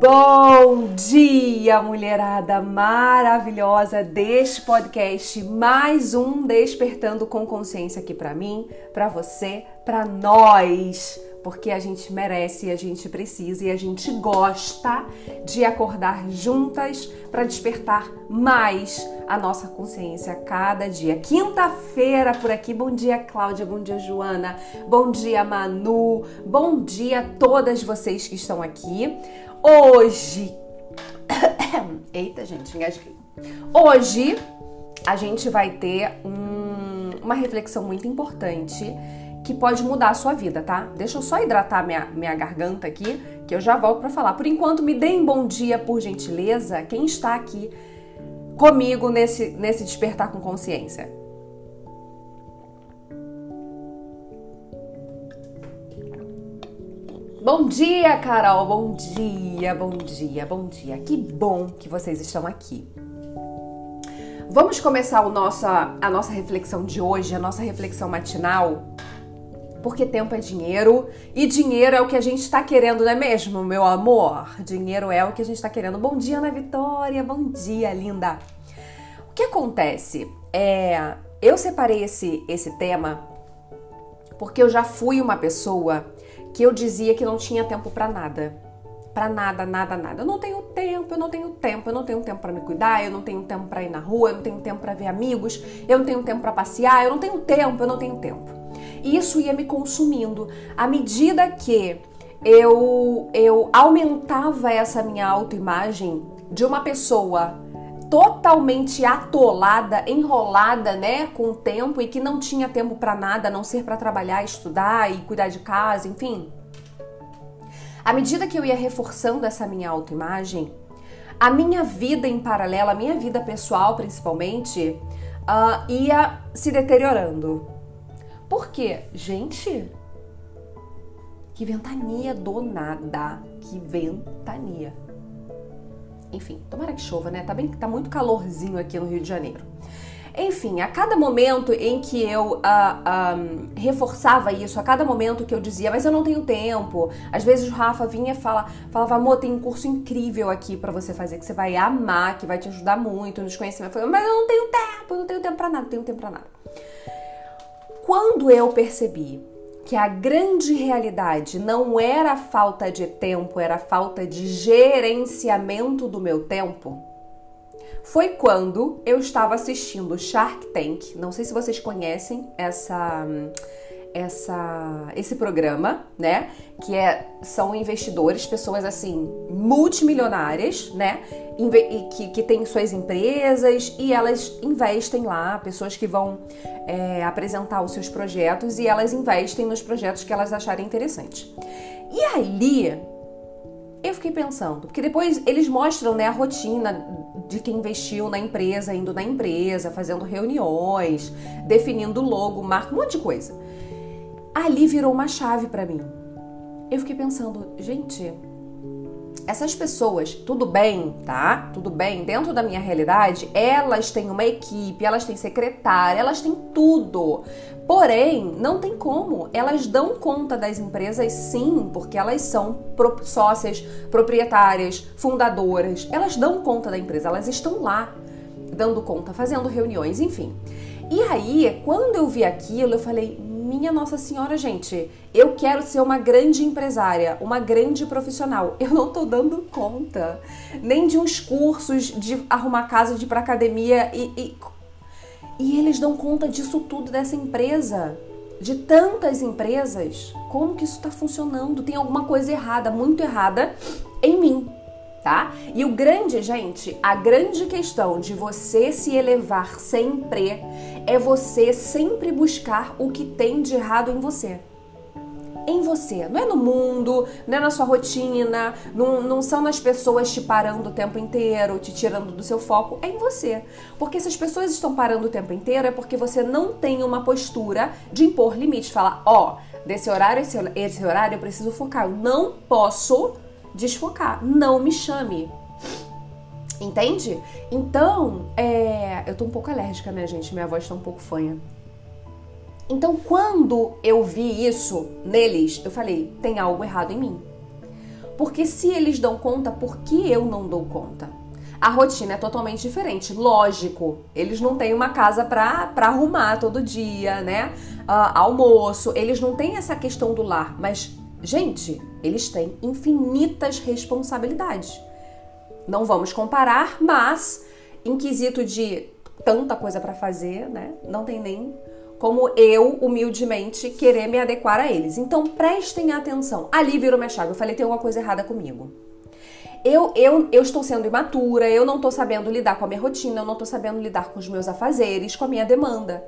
Bom dia, mulherada maravilhosa deste podcast. Mais um Despertando com Consciência aqui para mim, para você, para nós, porque a gente merece, a gente precisa e a gente gosta de acordar juntas para despertar mais a nossa consciência cada dia. Quinta-feira por aqui. Bom dia, Cláudia. Bom dia, Joana. Bom dia, Manu. Bom dia a todas vocês que estão aqui. Hoje. Eita, gente, engasguei. Hoje a gente vai ter um, uma reflexão muito importante que pode mudar a sua vida, tá? Deixa eu só hidratar minha, minha garganta aqui, que eu já volto para falar. Por enquanto, me deem bom dia, por gentileza, quem está aqui comigo nesse, nesse despertar com consciência. Bom dia, Carol. Bom dia, bom dia, bom dia. Que bom que vocês estão aqui. Vamos começar o nosso, a nossa reflexão de hoje, a nossa reflexão matinal, porque tempo é dinheiro e dinheiro é o que a gente está querendo, não é mesmo, meu amor? Dinheiro é o que a gente está querendo. Bom dia, Ana Vitória. Bom dia, linda. O que acontece? É, eu separei esse, esse tema porque eu já fui uma pessoa que eu dizia que não tinha tempo para nada. Para nada, nada, nada. Eu não tenho tempo, eu não tenho tempo, eu não tenho tempo para me cuidar, eu não tenho tempo para ir na rua, eu não tenho tempo para ver amigos, eu não tenho tempo para passear, eu não tenho tempo, eu não tenho tempo. E isso ia me consumindo. À medida que eu eu aumentava essa minha autoimagem de uma pessoa totalmente atolada, enrolada, né, com o tempo e que não tinha tempo para nada, a não ser para trabalhar, estudar e cuidar de casa, enfim. À medida que eu ia reforçando essa minha autoimagem, a minha vida em paralelo, a minha vida pessoal principalmente, uh, ia se deteriorando. Por quê? Gente, que ventania do nada, que ventania. Enfim, tomara que chova, né? Tá bem, tá muito calorzinho aqui no Rio de Janeiro. Enfim, a cada momento em que eu uh, reforçava isso, a cada momento que eu dizia, mas eu não tenho tempo. Às vezes o Rafa vinha e fala, falava, amor, tem um curso incrível aqui para você fazer, que você vai amar, que vai te ajudar muito nos conhecimentos. Eu falei, mas eu não tenho tempo, eu não tenho tempo para nada, não tenho tempo para nada. Quando eu percebi que a grande realidade não era a falta de tempo, era a falta de gerenciamento do meu tempo, foi quando eu estava assistindo Shark Tank. Não sei se vocês conhecem essa essa esse programa, né? Que é são investidores, pessoas assim multimilionárias, né? que, que têm suas empresas e elas investem lá, pessoas que vão é, apresentar os seus projetos e elas investem nos projetos que elas acharem interessantes. E ali eu fiquei pensando, porque depois eles mostram né, a rotina de quem investiu na empresa, indo na empresa, fazendo reuniões, definindo logo, marca, um monte de coisa. Ali virou uma chave para mim. Eu fiquei pensando, gente, essas pessoas, tudo bem, tá? Tudo bem, dentro da minha realidade, elas têm uma equipe, elas têm secretária, elas têm tudo. Porém, não tem como. Elas dão conta das empresas sim, porque elas são sócias, proprietárias, fundadoras. Elas dão conta da empresa, elas estão lá dando conta, fazendo reuniões, enfim. E aí, quando eu vi aquilo, eu falei: minha Nossa Senhora, gente, eu quero ser uma grande empresária, uma grande profissional. Eu não tô dando conta. Nem de uns cursos de arrumar casa, de ir pra academia e, e, e eles dão conta disso tudo dessa empresa. De tantas empresas, como que isso está funcionando? Tem alguma coisa errada, muito errada em mim tá? E o grande, gente, a grande questão de você se elevar sempre é você sempre buscar o que tem de errado em você. Em você, não é no mundo, não é na sua rotina, não, não são nas pessoas te parando o tempo inteiro, te tirando do seu foco, é em você. Porque se as pessoas estão parando o tempo inteiro é porque você não tem uma postura de impor limites. Falar, ó, oh, desse horário, esse, esse horário eu preciso focar, eu não posso desfocar. Não me chame. Entende? Então, é... eu tô um pouco alérgica, né, gente? Minha voz tá um pouco fanha. Então, quando eu vi isso neles, eu falei: tem algo errado em mim. Porque se eles dão conta, por que eu não dou conta? A rotina é totalmente diferente. Lógico, eles não têm uma casa para arrumar todo dia, né? Uh, almoço, eles não têm essa questão do lar, mas, gente, eles têm infinitas responsabilidades. Não vamos comparar, mas em quesito de tanta coisa para fazer, né? Não tem nem como eu, humildemente, querer me adequar a eles. Então prestem atenção. Ali virou minha chave. Eu falei, tem alguma coisa errada comigo. Eu, eu, eu estou sendo imatura, eu não estou sabendo lidar com a minha rotina, eu não estou sabendo lidar com os meus afazeres, com a minha demanda.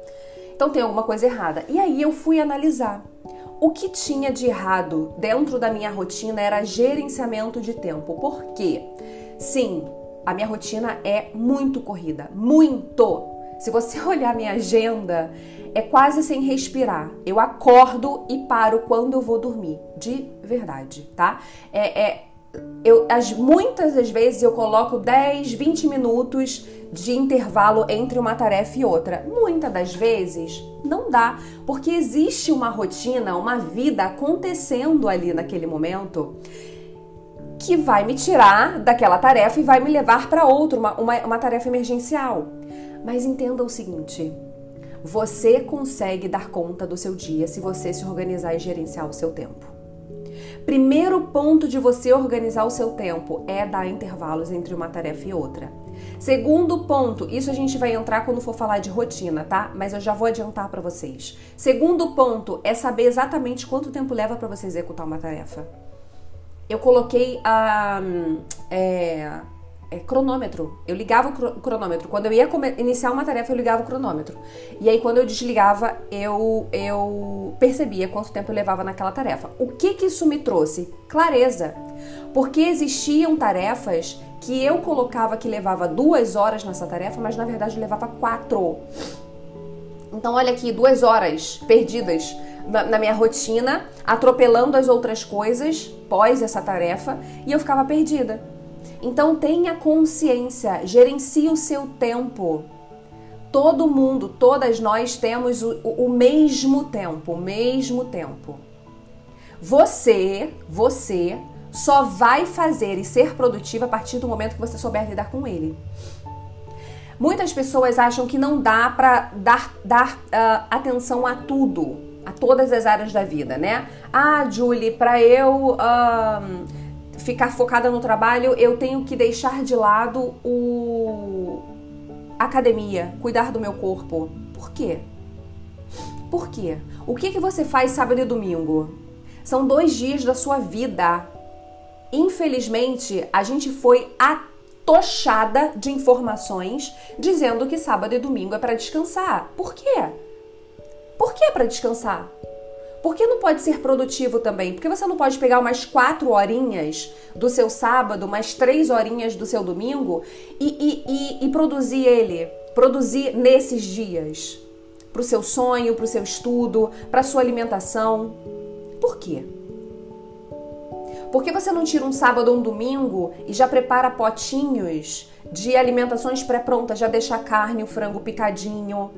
Então tem alguma coisa errada. E aí eu fui analisar. O que tinha de errado dentro da minha rotina era gerenciamento de tempo. Por quê? Sim, a minha rotina é muito corrida, muito. Se você olhar minha agenda, é quase sem respirar. Eu acordo e paro quando eu vou dormir, de verdade, tá? É, é eu, as, muitas das vezes eu coloco 10, 20 minutos de intervalo entre uma tarefa e outra. Muitas das vezes não dá, porque existe uma rotina, uma vida acontecendo ali naquele momento que vai me tirar daquela tarefa e vai me levar para outra, uma, uma, uma tarefa emergencial. Mas entenda o seguinte: você consegue dar conta do seu dia se você se organizar e gerenciar o seu tempo. Primeiro ponto de você organizar o seu tempo é dar intervalos entre uma tarefa e outra. Segundo ponto, isso a gente vai entrar quando for falar de rotina, tá? Mas eu já vou adiantar para vocês. Segundo ponto é saber exatamente quanto tempo leva para você executar uma tarefa. Eu coloquei a um, é, é, cronômetro. Eu ligava o cronômetro. Quando eu ia iniciar uma tarefa, eu ligava o cronômetro. E aí, quando eu desligava, eu, eu percebia quanto tempo eu levava naquela tarefa. O que, que isso me trouxe? Clareza. Porque existiam tarefas que eu colocava que levava duas horas nessa tarefa, mas na verdade levava quatro. Então, olha aqui, duas horas perdidas na, na minha rotina, atropelando as outras coisas pós essa tarefa, e eu ficava perdida. Então tenha consciência, gerencie o seu tempo. Todo mundo, todas nós temos o, o mesmo tempo, o mesmo tempo. Você, você só vai fazer e ser produtiva a partir do momento que você souber lidar com ele. Muitas pessoas acham que não dá para dar, dar uh, atenção a tudo, a todas as áreas da vida, né? Ah, Julie, para eu uh, ficar focada no trabalho, eu tenho que deixar de lado o academia, cuidar do meu corpo. Por quê? Por quê? O que, que você faz sábado e domingo? São dois dias da sua vida. Infelizmente, a gente foi atochada de informações dizendo que sábado e domingo é para descansar. Por quê? Por que é para descansar? Por que não pode ser produtivo também? Porque você não pode pegar umas quatro horinhas do seu sábado, mais três horinhas do seu domingo e, e, e, e produzir ele, produzir nesses dias para o seu sonho, para o seu estudo, para sua alimentação. Por quê? Por que você não tira um sábado ou um domingo e já prepara potinhos de alimentações pré-prontas, já deixa a carne, o frango picadinho,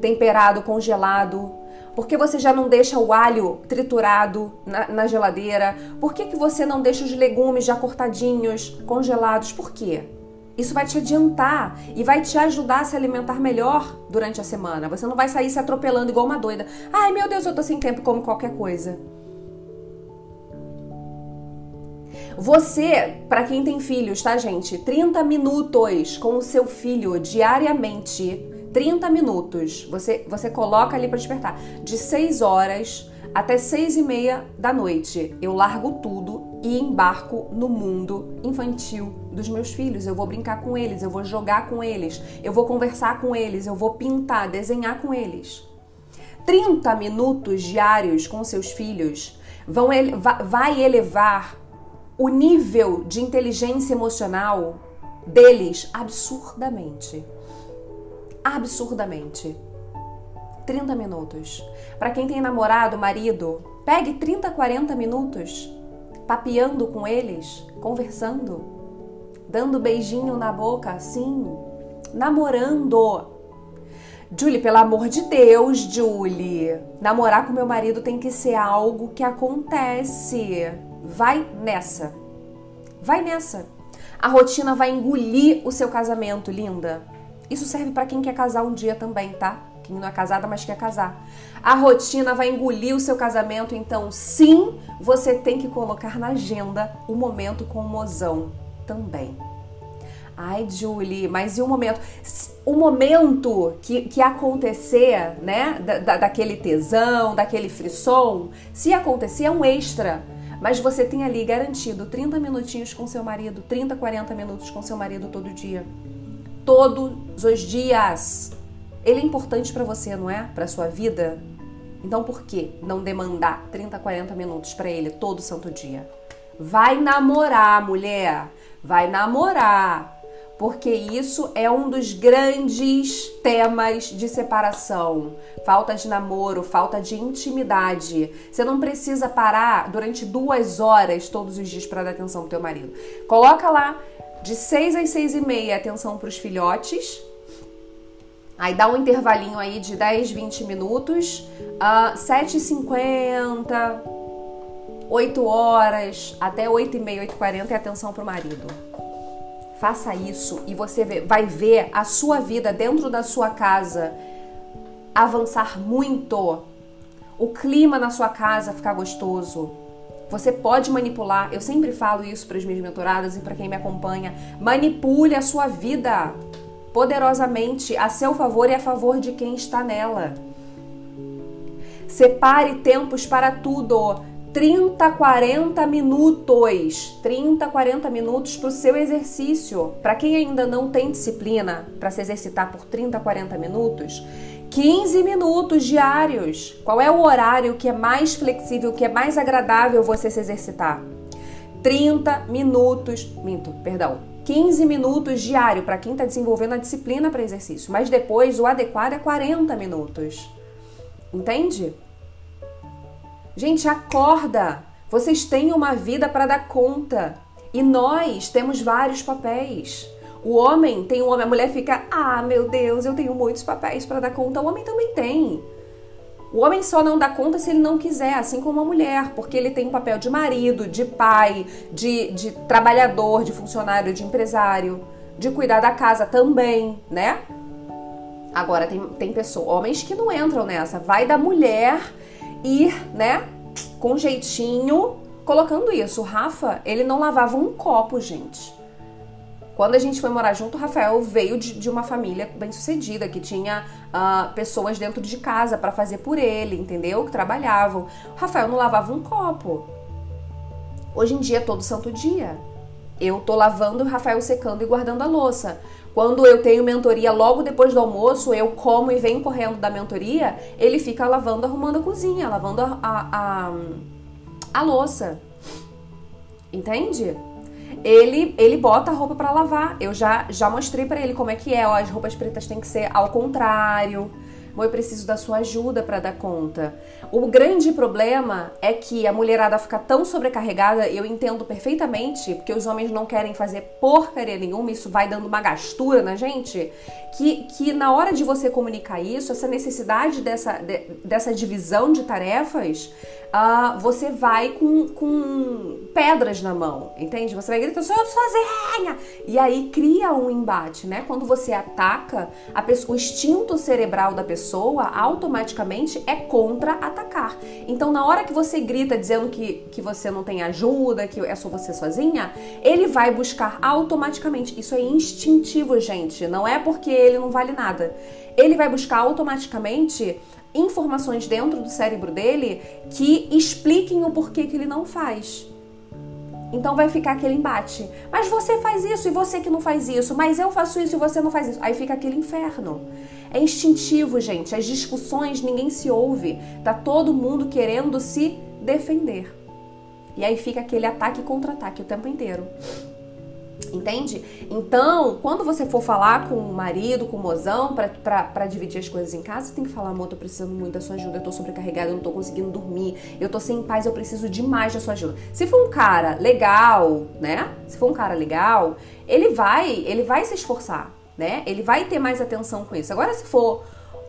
temperado, congelado? Por que você já não deixa o alho triturado na, na geladeira? Por que, que você não deixa os legumes já cortadinhos, congelados? Por quê? Isso vai te adiantar e vai te ajudar a se alimentar melhor durante a semana. Você não vai sair se atropelando igual uma doida. Ai, meu Deus, eu tô sem tempo, como qualquer coisa. Você, para quem tem filhos, tá, gente? 30 minutos com o seu filho diariamente 30 minutos. Você, você coloca ali para despertar. De 6 horas até 6 e meia da noite. Eu largo tudo e embarco no mundo infantil dos meus filhos. Eu vou brincar com eles, eu vou jogar com eles, eu vou conversar com eles, eu vou pintar, desenhar com eles. 30 minutos diários com seus filhos vão vai elevar o nível de inteligência emocional deles absurdamente absurdamente. 30 minutos. Para quem tem namorado, marido, pegue 30, 40 minutos papeando com eles, conversando, dando beijinho na boca, assim, namorando. Julie, pelo amor de Deus, Julie, namorar com meu marido tem que ser algo que acontece. Vai nessa. Vai nessa. A rotina vai engolir o seu casamento, linda. Isso serve para quem quer casar um dia também, tá? Quem não é casada, mas quer casar. A rotina vai engolir o seu casamento, então sim, você tem que colocar na agenda o momento com o mozão também. Ai, Julie, mas e o momento? O momento que, que acontecer, né, da, daquele tesão, daquele frisson, se acontecer é um extra. Mas você tem ali garantido 30 minutinhos com seu marido, 30, 40 minutos com seu marido todo dia. Todos os dias. Ele é importante para você, não é? Para sua vida? Então por que não demandar 30, 40 minutos para ele todo santo dia? Vai namorar, mulher. Vai namorar porque isso é um dos grandes temas de separação. Falta de namoro, falta de intimidade. Você não precisa parar durante duas horas todos os dias para dar atenção pro teu marido. Coloca lá de seis às seis e meia atenção para os filhotes. Aí dá um intervalinho aí de 10, 20 minutos. Uh, 7h50, 8 horas, até 8h30, 8h40 é atenção para o marido. Faça isso e você vai ver a sua vida dentro da sua casa avançar muito. O clima na sua casa ficar gostoso. Você pode manipular. Eu sempre falo isso para as minhas mentoradas e para quem me acompanha. Manipule a sua vida poderosamente a seu favor e a favor de quem está nela. Separe tempos para tudo. 30, 40 minutos. 30, 40 minutos para o seu exercício. Para quem ainda não tem disciplina para se exercitar por 30, 40 minutos, 15 minutos diários. Qual é o horário que é mais flexível, que é mais agradável você se exercitar? 30 minutos, minto, perdão, 15 minutos diário para quem está desenvolvendo a disciplina para exercício. Mas depois o adequado é 40 minutos. Entende? Gente, acorda! Vocês têm uma vida para dar conta. E nós temos vários papéis. O homem tem um homem, a mulher fica, ah, meu Deus, eu tenho muitos papéis para dar conta. O homem também tem. O homem só não dá conta se ele não quiser, assim como a mulher, porque ele tem o um papel de marido, de pai, de, de trabalhador, de funcionário, de empresário, de cuidar da casa também, né? Agora tem, tem pessoas, homens que não entram nessa. Vai da mulher ir, né, com jeitinho, colocando isso. O Rafa, ele não lavava um copo, gente. Quando a gente foi morar junto, o Rafael veio de, de uma família bem sucedida, que tinha uh, pessoas dentro de casa para fazer por ele, entendeu? Que trabalhavam. O Rafael não lavava um copo. Hoje em dia, todo santo dia. Eu tô lavando o Rafael secando e guardando a louça. Quando eu tenho mentoria logo depois do almoço, eu como e venho correndo da mentoria, ele fica lavando, arrumando a cozinha, lavando a, a, a, a louça. Entende? Ele, ele bota a roupa para lavar. Eu já, já mostrei para ele como é que é. Ó, as roupas pretas têm que ser ao contrário. Bom, eu preciso da sua ajuda para dar conta. O grande problema é que a mulherada fica tão sobrecarregada, eu entendo perfeitamente, porque os homens não querem fazer porcaria nenhuma, isso vai dando uma gastura na gente, que, que na hora de você comunicar isso, essa necessidade dessa, de, dessa divisão de tarefas, uh, você vai com, com pedras na mão, entende? Você vai gritar, sou sozinha! E aí cria um embate, né? Quando você ataca, a pessoa, o instinto cerebral da pessoa automaticamente é contra-atacar. Então, na hora que você grita dizendo que, que você não tem ajuda, que é só você sozinha, ele vai buscar automaticamente. Isso é instintivo, gente. Não é porque ele não vale nada. Ele vai buscar automaticamente informações dentro do cérebro dele que expliquem o porquê que ele não faz. Então vai ficar aquele embate. Mas você faz isso e você que não faz isso. Mas eu faço isso e você não faz isso. Aí fica aquele inferno. É instintivo, gente. As discussões ninguém se ouve. Tá todo mundo querendo se defender. E aí fica aquele ataque e contra-ataque o tempo inteiro. Entende? Então, quando você for falar com o marido, com o mozão, para dividir as coisas em casa, você tem que falar, amor, tô precisando muito da sua ajuda, eu tô sobrecarregada, eu não tô conseguindo dormir, eu tô sem paz, eu preciso demais da sua ajuda. Se for um cara legal, né? Se for um cara legal, ele vai, ele vai se esforçar, né? Ele vai ter mais atenção com isso. Agora, se for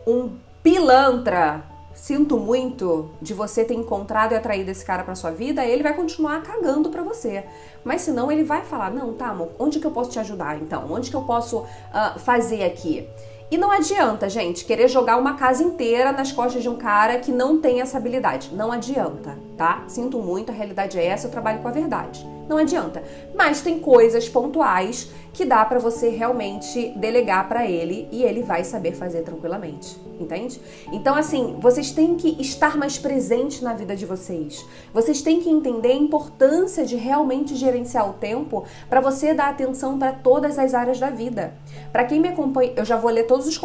um pilantra, sinto muito de você ter encontrado e atraído esse cara para sua vida, ele vai continuar cagando para você. Mas senão ele vai falar: "Não, tá, amor, onde que eu posso te ajudar então? Onde que eu posso uh, fazer aqui?" E não adianta, gente, querer jogar uma casa inteira nas costas de um cara que não tem essa habilidade. Não adianta, tá? Sinto muito, a realidade é essa, eu trabalho com a verdade. Não adianta. Mas tem coisas pontuais que dá para você realmente delegar para ele e ele vai saber fazer tranquilamente, entende? Então assim, vocês têm que estar mais presentes na vida de vocês. Vocês têm que entender a importância de realmente gerenciar o tempo para você dar atenção para todas as áreas da vida. Para quem me acompanha, eu já vou ler todas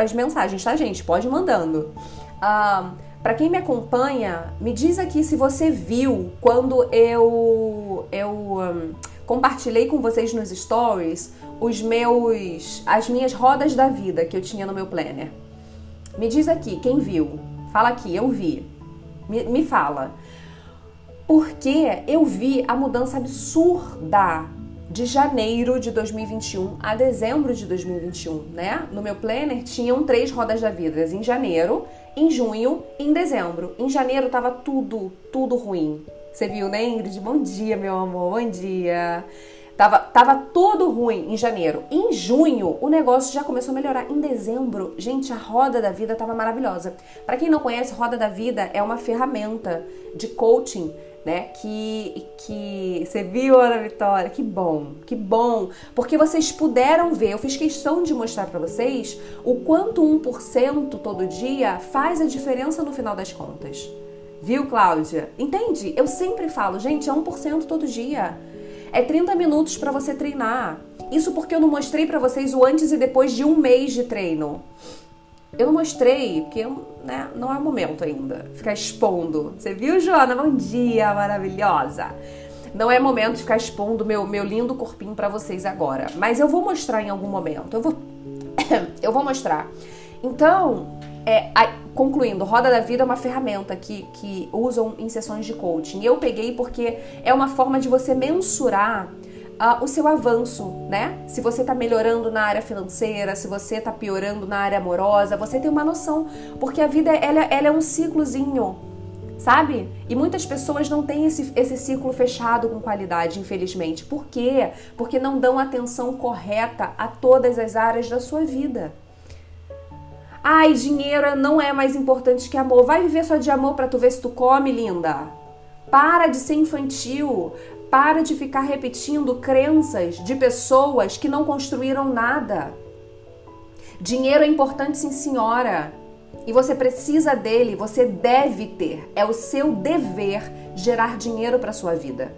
as mensagens, tá, gente? Pode ir mandando. Uh, para quem me acompanha, me diz aqui se você viu quando eu eu um, compartilhei com vocês nos stories os meus as minhas rodas da vida que eu tinha no meu planner. Me diz aqui quem viu. Fala aqui, eu vi. Me, me fala. Porque eu vi a mudança absurda de janeiro de 2021 a dezembro de 2021, né? No meu planner tinham três rodas da vida em janeiro, em junho e em dezembro. Em janeiro tava tudo, tudo ruim. Você viu, né, Ingrid? Bom dia, meu amor, bom dia. Tava, tava tudo ruim em janeiro. Em junho, o negócio já começou a melhorar. Em dezembro, gente, a roda da vida tava maravilhosa. Para quem não conhece, roda da vida é uma ferramenta de coaching né? Que, que você viu, Ana Vitória? Que bom, que bom, porque vocês puderam ver. Eu fiz questão de mostrar para vocês o quanto 1% todo dia faz a diferença no final das contas. Viu, Cláudia? Entende? Eu sempre falo, gente, é 1% todo dia. É 30 minutos para você treinar. Isso porque eu não mostrei para vocês o antes e depois de um mês de treino. Eu não mostrei, porque né, não é o momento ainda. Ficar expondo. Você viu, Joana? Bom dia, maravilhosa. Não é momento de ficar expondo meu, meu lindo corpinho para vocês agora. Mas eu vou mostrar em algum momento. Eu vou, eu vou mostrar. Então, é, a, concluindo, Roda da Vida é uma ferramenta que, que usam em sessões de coaching. Eu peguei porque é uma forma de você mensurar uh, o seu avanço, né? Se você está melhorando na área financeira, se você está piorando na área amorosa, você tem uma noção, porque a vida ela, ela é um ciclozinho, sabe? E muitas pessoas não têm esse, esse ciclo fechado com qualidade, infelizmente. Por quê? Porque não dão atenção correta a todas as áreas da sua vida. Ai, dinheiro não é mais importante que amor. Vai viver só de amor para tu ver se tu come, linda. Para de ser infantil. Para de ficar repetindo crenças de pessoas que não construíram nada. Dinheiro é importante, sim, senhora. E você precisa dele, você deve ter. É o seu dever gerar dinheiro para sua vida.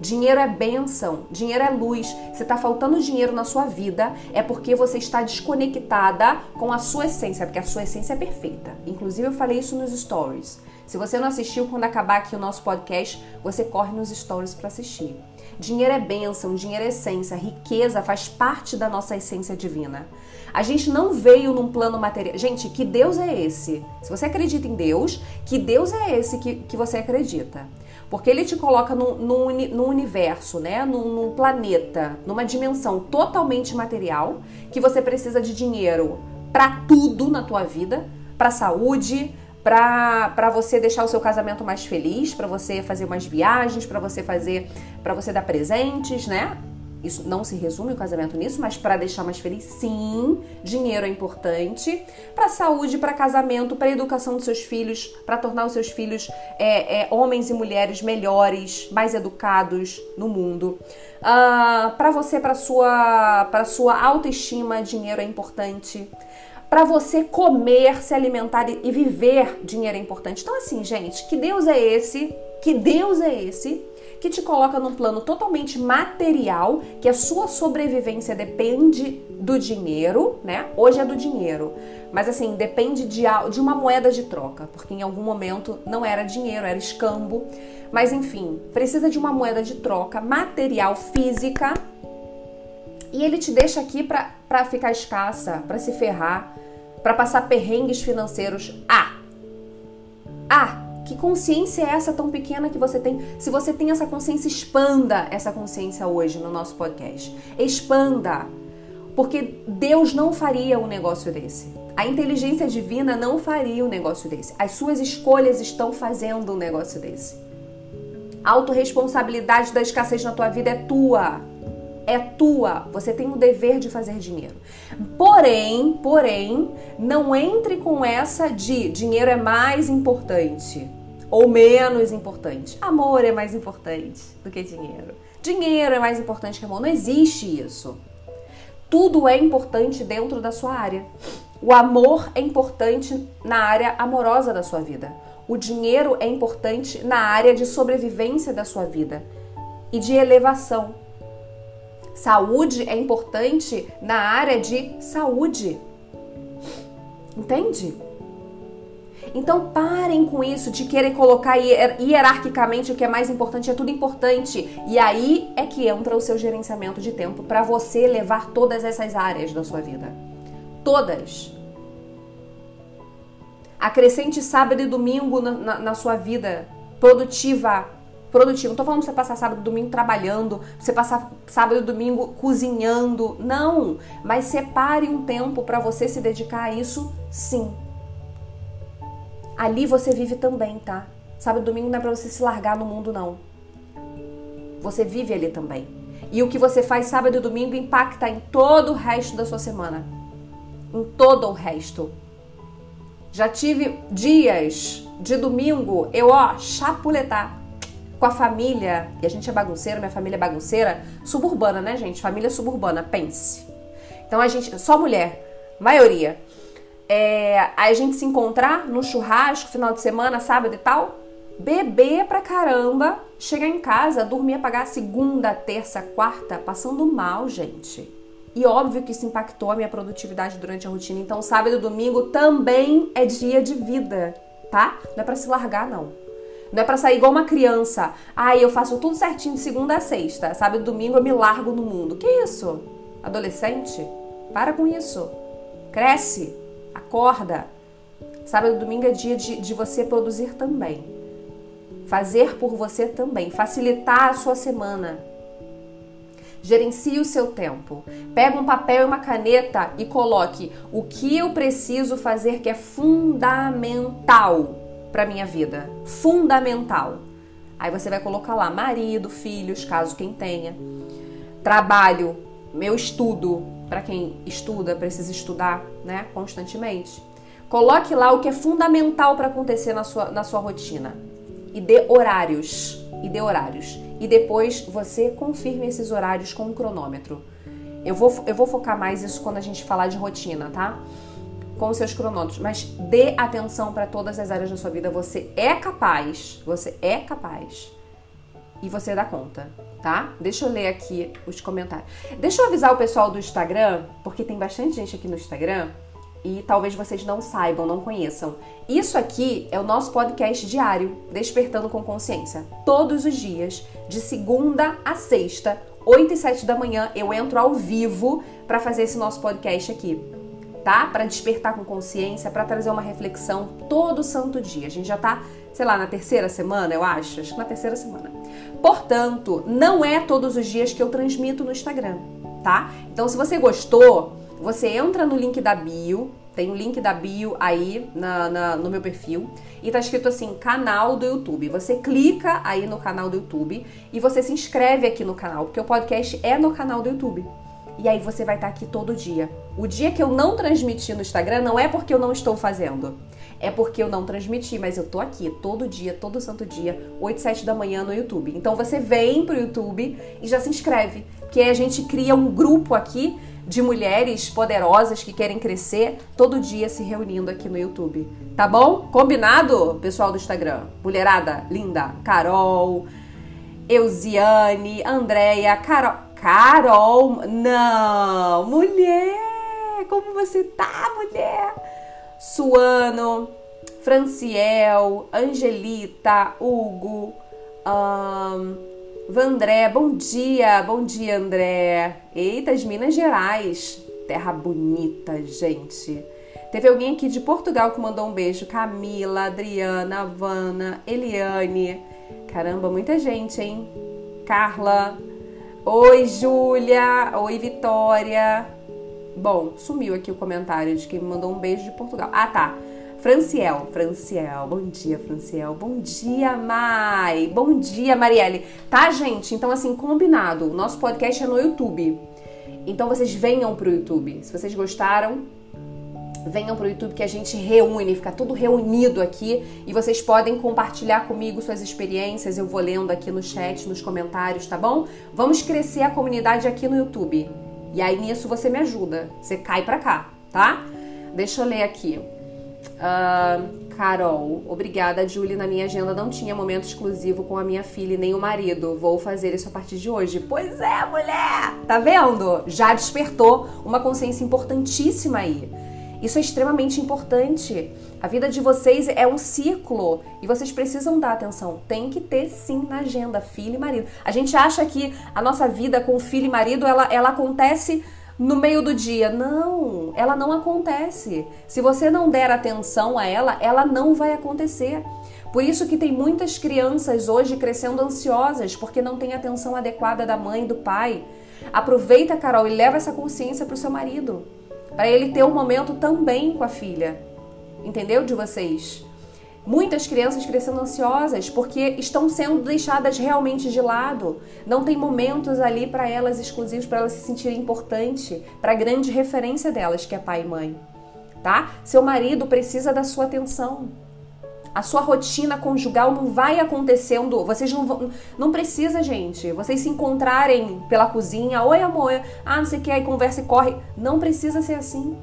Dinheiro é bênção, dinheiro é luz. Se está faltando dinheiro na sua vida, é porque você está desconectada com a sua essência, porque a sua essência é perfeita. Inclusive, eu falei isso nos stories. Se você não assistiu, quando acabar aqui o nosso podcast, você corre nos stories para assistir. Dinheiro é bênção, dinheiro é essência, riqueza faz parte da nossa essência divina. A gente não veio num plano material. Gente, que Deus é esse? Se você acredita em Deus, que Deus é esse que, que você acredita? Porque ele te coloca num, num, num universo, né? Num, num planeta, numa dimensão totalmente material, que você precisa de dinheiro para tudo na tua vida, para saúde, para você deixar o seu casamento mais feliz, para você fazer mais viagens, para você fazer, para você dar presentes, né? Isso não se resume o casamento nisso, mas para deixar mais feliz, sim, dinheiro é importante. Para saúde, para casamento, para educação dos seus filhos, para tornar os seus filhos é, é, homens e mulheres melhores, mais educados no mundo. Uh, ah, para você, para sua, para sua autoestima, dinheiro é importante para você comer, se alimentar e viver, dinheiro é importante. Então, assim, gente, que Deus é esse? Que Deus é esse que te coloca num plano totalmente material, que a sua sobrevivência depende do dinheiro, né? Hoje é do dinheiro, mas assim, depende de, de uma moeda de troca, porque em algum momento não era dinheiro, era escambo. Mas enfim, precisa de uma moeda de troca material, física, e ele te deixa aqui para ficar escassa, para se ferrar, para passar perrengues financeiros. Ah! Ah! Que consciência é essa tão pequena que você tem? Se você tem essa consciência, expanda essa consciência hoje no nosso podcast. Expanda. Porque Deus não faria um negócio desse. A inteligência divina não faria um negócio desse. As suas escolhas estão fazendo um negócio desse. A autorresponsabilidade da escassez na tua vida é tua. É tua. Você tem o dever de fazer dinheiro. Porém, porém, não entre com essa de dinheiro é mais importante ou menos importante. Amor é mais importante do que dinheiro. Dinheiro é mais importante que amor. Não existe isso. Tudo é importante dentro da sua área. O amor é importante na área amorosa da sua vida. O dinheiro é importante na área de sobrevivência da sua vida e de elevação. Saúde é importante na área de saúde. Entende? Então parem com isso de querer colocar hierarquicamente o que é mais importante, é tudo importante. E aí é que entra o seu gerenciamento de tempo para você levar todas essas áreas da sua vida. Todas. Acrescente sábado e domingo na, na, na sua vida produtiva. Produtivo. Não tô falando pra você passar sábado e domingo trabalhando, você passar sábado e domingo cozinhando. Não! Mas separe um tempo para você se dedicar a isso, sim. Ali você vive também, tá? Sábado e domingo não é pra você se largar no mundo, não. Você vive ali também. E o que você faz sábado e domingo impacta em todo o resto da sua semana. Em todo o resto. Já tive dias de domingo, eu, ó, chapuletar com a família. E a gente é bagunceira, minha família é bagunceira. Suburbana, né, gente? Família suburbana, pense. Então a gente, só mulher, maioria. É, a gente se encontrar no churrasco, final de semana, sábado e tal. Beber pra caramba, chegar em casa, dormir, apagar segunda, terça, quarta, passando mal, gente. E óbvio que isso impactou a minha produtividade durante a rotina. Então, sábado e domingo também é dia de vida, tá? Não é para se largar, não. Não é para sair igual uma criança. Ah, eu faço tudo certinho de segunda a sexta. Sábado e domingo eu me largo no mundo. Que isso? Adolescente? Para com isso. Cresce. Acorda. Sábado e domingo é dia de, de você produzir também. Fazer por você também. Facilitar a sua semana. Gerencie o seu tempo. Pega um papel e uma caneta e coloque o que eu preciso fazer que é fundamental para minha vida. Fundamental. Aí você vai colocar lá marido, filhos, caso quem tenha. Trabalho, meu estudo, para quem estuda, precisa estudar, né, constantemente. Coloque lá o que é fundamental para acontecer na sua, na sua rotina e dê horários e dê horários. E depois você confirme esses horários com um cronômetro. Eu vou, eu vou focar mais isso quando a gente falar de rotina, tá? Com seus cronômetros. Mas dê atenção para todas as áreas da sua vida. Você é capaz, você é capaz. E você dá conta, tá? Deixa eu ler aqui os comentários. Deixa eu avisar o pessoal do Instagram, porque tem bastante gente aqui no Instagram e talvez vocês não saibam, não conheçam. Isso aqui é o nosso podcast diário, Despertando com Consciência. Todos os dias, de segunda a sexta, 8 e 7 da manhã, eu entro ao vivo para fazer esse nosso podcast aqui. Tá? Para despertar com consciência, para trazer uma reflexão todo santo dia. A gente já tá, sei lá, na terceira semana, eu acho, acho que na terceira semana. Portanto, não é todos os dias que eu transmito no Instagram, tá? Então, se você gostou, você entra no link da bio, tem o um link da bio aí na, na, no meu perfil e tá escrito assim, canal do YouTube. Você clica aí no canal do YouTube e você se inscreve aqui no canal, porque o podcast é no canal do YouTube. E aí você vai estar tá aqui todo dia. O dia que eu não transmitir no Instagram não é porque eu não estou fazendo. É porque eu não transmiti, mas eu tô aqui todo dia, todo santo dia, 8, 7 da manhã no YouTube. Então você vem pro YouTube e já se inscreve. Que a gente cria um grupo aqui de mulheres poderosas que querem crescer todo dia se reunindo aqui no YouTube. Tá bom? Combinado, pessoal do Instagram? Mulherada linda, Carol, Eusiane, Andréia, Carol. Carol, não, mulher, como você tá, mulher? Suano, Franciel, Angelita, Hugo, um, Vandré, bom dia, bom dia, André. Eita, as Minas Gerais, terra bonita, gente. Teve alguém aqui de Portugal que mandou um beijo. Camila, Adriana, Havana, Eliane. Caramba, muita gente, hein? Carla. Oi, Júlia. Oi, Vitória. Bom, sumiu aqui o comentário de quem me mandou um beijo de Portugal. Ah, tá. Franciel, Franciel, bom dia, Franciel, bom dia, Mai, bom dia, Marielle. Tá, gente? Então, assim, combinado, o nosso podcast é no YouTube. Então, vocês venham pro YouTube. Se vocês gostaram, venham pro YouTube que a gente reúne, fica tudo reunido aqui e vocês podem compartilhar comigo suas experiências. Eu vou lendo aqui no chat, nos comentários, tá bom? Vamos crescer a comunidade aqui no YouTube. E aí nisso você me ajuda. Você cai pra cá, tá? Deixa eu ler aqui. Uh, Carol, obrigada, Julie. Na minha agenda não tinha momento exclusivo com a minha filha e nem o marido. Vou fazer isso a partir de hoje. Pois é, mulher! Tá vendo? Já despertou uma consciência importantíssima aí. Isso é extremamente importante. A vida de vocês é um ciclo e vocês precisam dar atenção. Tem que ter sim na agenda, filho e marido. A gente acha que a nossa vida com filho e marido ela, ela acontece no meio do dia. Não, ela não acontece. Se você não der atenção a ela, ela não vai acontecer. Por isso que tem muitas crianças hoje crescendo ansiosas porque não tem atenção adequada da mãe e do pai. Aproveita, Carol, e leva essa consciência para o seu marido, para ele ter um momento também com a filha. Entendeu de vocês? Muitas crianças crescendo ansiosas porque estão sendo deixadas realmente de lado. Não tem momentos ali para elas exclusivos para elas se sentirem importantes, para a grande referência delas, que é pai e mãe. Tá? Seu marido precisa da sua atenção. A sua rotina conjugal não vai acontecendo. Vocês não vão. Não precisa, gente. Vocês se encontrarem pela cozinha. Oi, amor. Ah, não sei o que. Aí conversa e corre. Não precisa ser assim.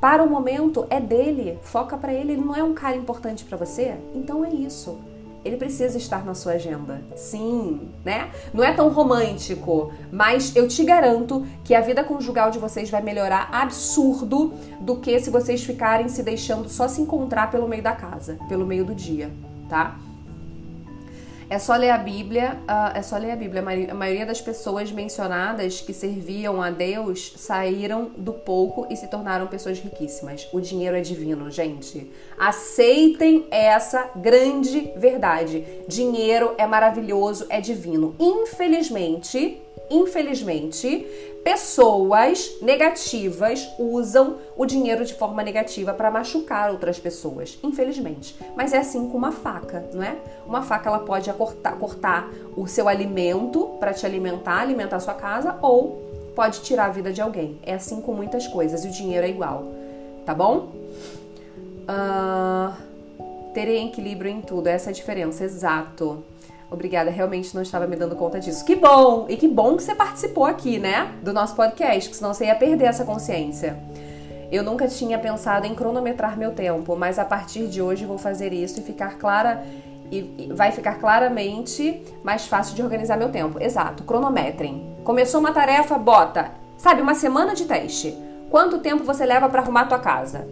Para o momento é dele, foca para ele, ele não é um cara importante para você? Então é isso. Ele precisa estar na sua agenda. Sim, né? Não é tão romântico, mas eu te garanto que a vida conjugal de vocês vai melhorar absurdo do que se vocês ficarem se deixando só se encontrar pelo meio da casa, pelo meio do dia, tá? É só ler a Bíblia, uh, é só ler a Bíblia. A maioria das pessoas mencionadas que serviam a Deus saíram do pouco e se tornaram pessoas riquíssimas. O dinheiro é divino, gente. Aceitem essa grande verdade. Dinheiro é maravilhoso, é divino. Infelizmente, infelizmente, pessoas negativas usam o dinheiro de forma negativa para machucar outras pessoas, infelizmente. Mas é assim com uma faca, não é? Uma faca ela pode cortar, cortar o seu alimento para te alimentar, alimentar a sua casa, ou pode tirar a vida de alguém. É assim com muitas coisas e o dinheiro é igual, tá bom? Uh, terem equilíbrio em tudo, essa é a diferença, exato. Obrigada, realmente não estava me dando conta disso. Que bom! E que bom que você participou aqui, né? Do nosso podcast, que senão você ia perder essa consciência. Eu nunca tinha pensado em cronometrar meu tempo, mas a partir de hoje vou fazer isso e ficar clara e vai ficar claramente mais fácil de organizar meu tempo. Exato, cronometrem. Começou uma tarefa, bota, sabe, uma semana de teste. Quanto tempo você leva para arrumar a tua casa?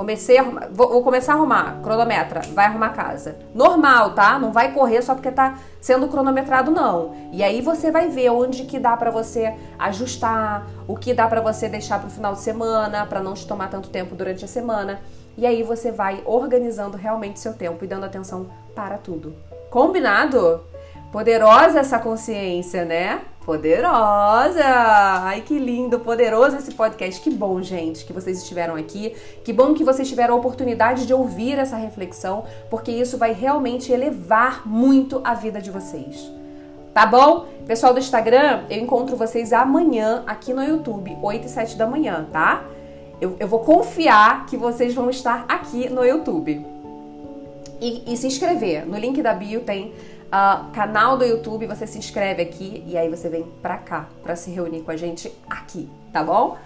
Comecei a arrumar, vou, vou, começar a arrumar, cronometra, vai arrumar casa. Normal, tá? Não vai correr só porque tá sendo cronometrado não. E aí você vai ver onde que dá para você ajustar, o que dá para você deixar pro final de semana, para não te tomar tanto tempo durante a semana. E aí você vai organizando realmente seu tempo e dando atenção para tudo. Combinado? Poderosa essa consciência, né? Poderosa! Ai, que lindo, poderoso esse podcast. Que bom, gente, que vocês estiveram aqui. Que bom que vocês tiveram a oportunidade de ouvir essa reflexão, porque isso vai realmente elevar muito a vida de vocês. Tá bom? Pessoal do Instagram, eu encontro vocês amanhã aqui no YouTube, 8 e 7 da manhã, tá? Eu, eu vou confiar que vocês vão estar aqui no YouTube. E, e se inscrever. No link da bio tem uh, canal do YouTube, você se inscreve aqui e aí você vem pra cá pra se reunir com a gente aqui, tá bom?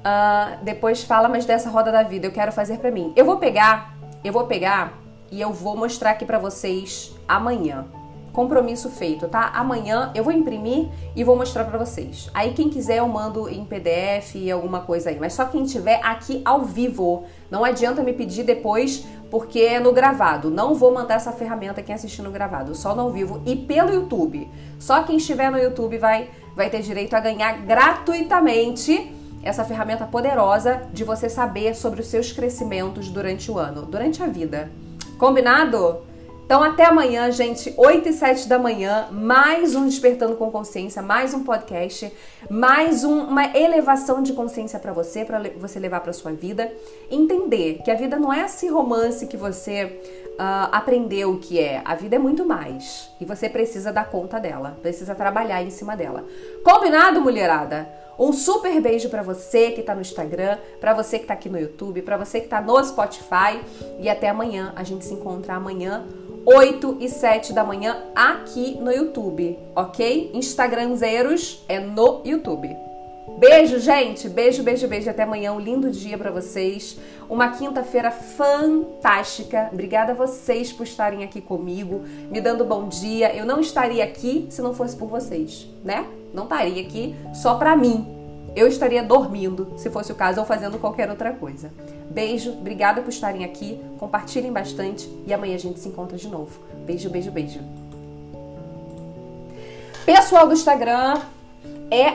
Uh, depois fala mais dessa roda da vida, eu quero fazer pra mim. Eu vou pegar, eu vou pegar e eu vou mostrar aqui pra vocês amanhã. Compromisso feito, tá? Amanhã eu vou imprimir e vou mostrar para vocês. Aí quem quiser eu mando em PDF e alguma coisa aí, mas só quem tiver aqui ao vivo. Não adianta me pedir depois porque é no gravado. Não vou mandar essa ferramenta quem assistir no gravado, só no ao vivo e pelo YouTube. Só quem estiver no YouTube vai, vai ter direito a ganhar gratuitamente essa ferramenta poderosa de você saber sobre os seus crescimentos durante o ano, durante a vida. Combinado? Então até amanhã, gente, 8 e 7 da manhã, mais um Despertando com Consciência, mais um podcast, mais um, uma elevação de consciência para você, para você levar para sua vida. Entender que a vida não é esse romance que você uh, aprendeu o que é. A vida é muito mais. E você precisa dar conta dela, precisa trabalhar em cima dela. Combinado, mulherada? Um super beijo para você que tá no Instagram, para você que tá aqui no YouTube, para você que tá no Spotify e até amanhã. A gente se encontra amanhã 8 e 7 da manhã aqui no YouTube, ok? Instagramzeiros é no YouTube. Beijo, gente. Beijo, beijo, beijo. Até amanhã. Um lindo dia para vocês. Uma quinta-feira fantástica. Obrigada a vocês por estarem aqui comigo, me dando bom dia. Eu não estaria aqui se não fosse por vocês, né? Não estaria aqui só pra mim. Eu estaria dormindo, se fosse o caso, ou fazendo qualquer outra coisa. Beijo, obrigada por estarem aqui. Compartilhem bastante e amanhã a gente se encontra de novo. Beijo, beijo, beijo. Pessoal do Instagram, é